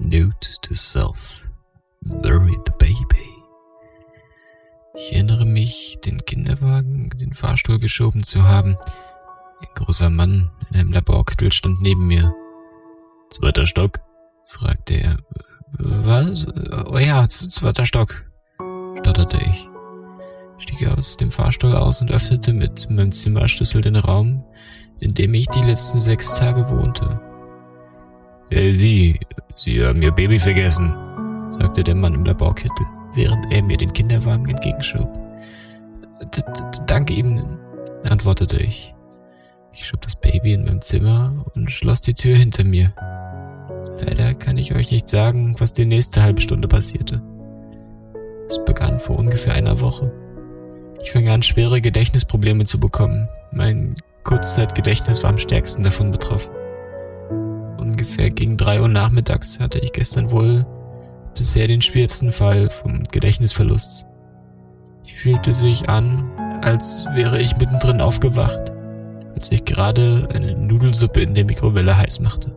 Note to self. Bury the baby. Ich erinnere mich, den Kinderwagen in den Fahrstuhl geschoben zu haben. Ein großer Mann in einem Laborkittel stand neben mir. Zweiter Stock? fragte er. Was? Oh ja, zweiter Stock, stotterte ich. Stieg aus dem Fahrstuhl aus und öffnete mit meinem Zimmerschlüssel den Raum, in dem ich die letzten sechs Tage wohnte. Hey, Sie, Sie haben Ihr Baby vergessen, sagte der Mann im Laborkittel, während er mir den Kinderwagen entgegenschob. Danke Ihnen, antwortete ich. Ich schob das Baby in mein Zimmer und schloss die Tür hinter mir. Leider kann ich euch nicht sagen, was die nächste halbe Stunde passierte. Es begann vor ungefähr einer Woche. Ich fing an, schwere Gedächtnisprobleme zu bekommen. Mein Kurzzeitgedächtnis war am stärksten davon betroffen. Ungefähr gegen drei Uhr nachmittags hatte ich gestern wohl bisher den schwersten Fall vom Gedächtnisverlust. Ich fühlte sich an, als wäre ich mittendrin aufgewacht, als ich gerade eine Nudelsuppe in der Mikrowelle heiß machte.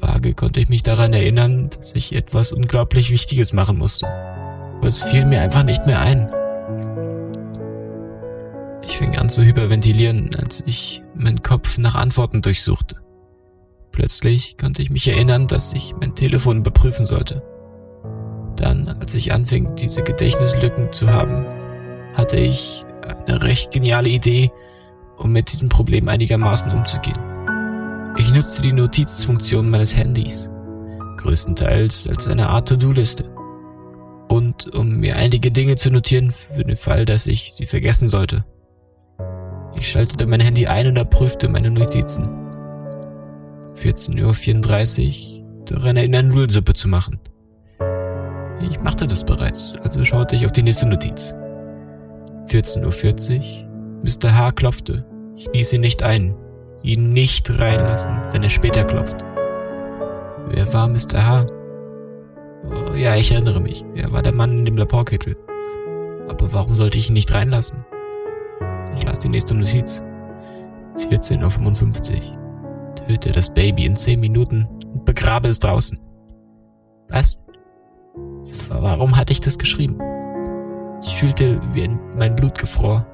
Vage konnte ich mich daran erinnern, dass ich etwas unglaublich Wichtiges machen musste. Aber es fiel mir einfach nicht mehr ein. Ich fing an zu hyperventilieren, als ich meinen Kopf nach Antworten durchsuchte. Plötzlich konnte ich mich erinnern, dass ich mein Telefon überprüfen sollte. Dann, als ich anfing, diese Gedächtnislücken zu haben, hatte ich eine recht geniale Idee, um mit diesem Problem einigermaßen umzugehen. Ich nutzte die Notizfunktion meines Handys, größtenteils als eine Art To-Do-Liste. Und um mir einige Dinge zu notieren für den Fall, dass ich sie vergessen sollte. Ich schaltete mein Handy ein und erprüfte meine Notizen. 14.34 Uhr daran erinnern, Nudelsuppe zu machen. Ich machte das bereits, also schaute ich auf die nächste Notiz. 14.40 Uhr, Mr. H. klopfte. Ich ließ ihn nicht ein. Ihn nicht reinlassen, wenn er später klopft. Wer war Mr. H.? Oh, ja, ich erinnere mich. Er war der Mann in dem Laborkittel. Aber warum sollte ich ihn nicht reinlassen? Ich las die nächste Notiz. 14.55 Uhr. Töte das Baby in 10 Minuten und begrabe es draußen. Was? Warum hatte ich das geschrieben? Ich fühlte, wie mein Blut gefror,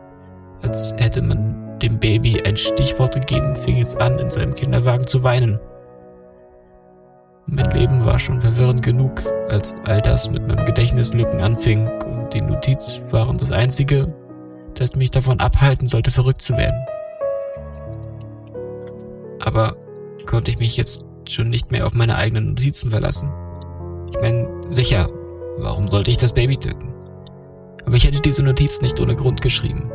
als hätte man dem Baby ein Stichwort gegeben, fing es an, in seinem Kinderwagen zu weinen. Mein Leben war schon verwirrend genug, als all das mit meinem Gedächtnislücken anfing und die Notiz waren das Einzige, das mich davon abhalten sollte, verrückt zu werden. Aber konnte ich mich jetzt schon nicht mehr auf meine eigenen Notizen verlassen? Ich meine, sicher, warum sollte ich das Baby töten? Aber ich hätte diese Notiz nicht ohne Grund geschrieben.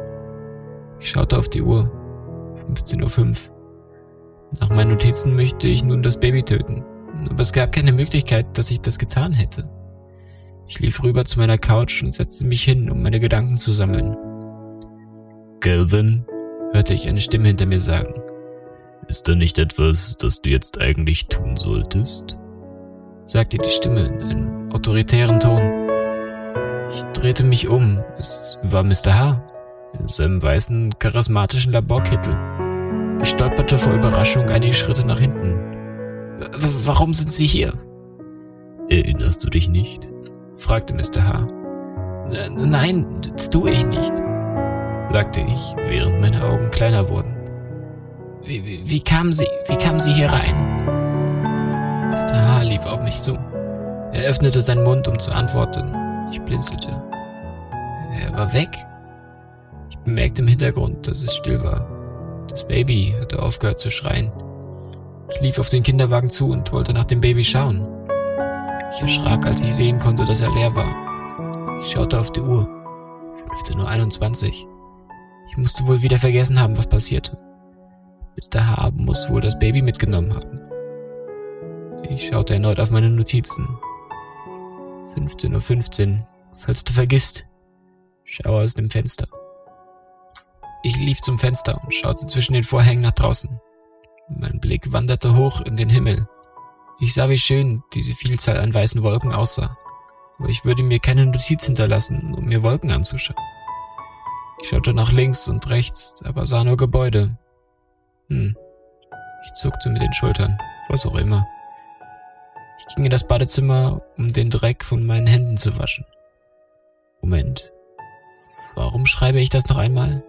Ich schaute auf die Uhr. 15.05 Uhr. Nach meinen Notizen möchte ich nun das Baby töten. Aber es gab keine Möglichkeit, dass ich das getan hätte. Ich lief rüber zu meiner Couch und setzte mich hin, um meine Gedanken zu sammeln. Calvin, hörte ich eine Stimme hinter mir sagen. Ist da nicht etwas, das du jetzt eigentlich tun solltest? sagte die Stimme in einem autoritären Ton. Ich drehte mich um. Es war Mr. H. in seinem weißen, charismatischen Laborkittel. Ich stolperte vor Überraschung einige Schritte nach hinten. W warum sind Sie hier? Erinnerst du dich nicht? fragte Mr. H. Nein, das tue ich nicht sagte ich, während meine Augen kleiner wurden. Wie, wie, wie, kamen Sie, wie kamen Sie hier rein? Mr. H. lief auf mich zu. Er öffnete seinen Mund, um zu antworten. Ich blinzelte. Er war weg. Ich bemerkte im Hintergrund, dass es still war. Das Baby hatte aufgehört zu schreien. Ich lief auf den Kinderwagen zu und wollte nach dem Baby schauen. Ich erschrak, als ich sehen konnte, dass er leer war. Ich schaute auf die Uhr. 15.21 Uhr. Ich musste wohl wieder vergessen haben, was passierte. Mr. H. muss wohl das Baby mitgenommen haben. Ich schaute erneut auf meine Notizen. 15.15 Uhr. Falls du vergisst, schau aus dem Fenster. Ich lief zum Fenster und schaute zwischen den Vorhängen nach draußen. Mein Blick wanderte hoch in den Himmel. Ich sah, wie schön diese Vielzahl an weißen Wolken aussah. Aber ich würde mir keine Notiz hinterlassen, um mir Wolken anzuschauen. Ich schaute nach links und rechts, aber sah nur Gebäude. Hm. Ich zuckte mit den Schultern, was auch immer. Ich ging in das Badezimmer, um den Dreck von meinen Händen zu waschen. Moment. Warum schreibe ich das noch einmal?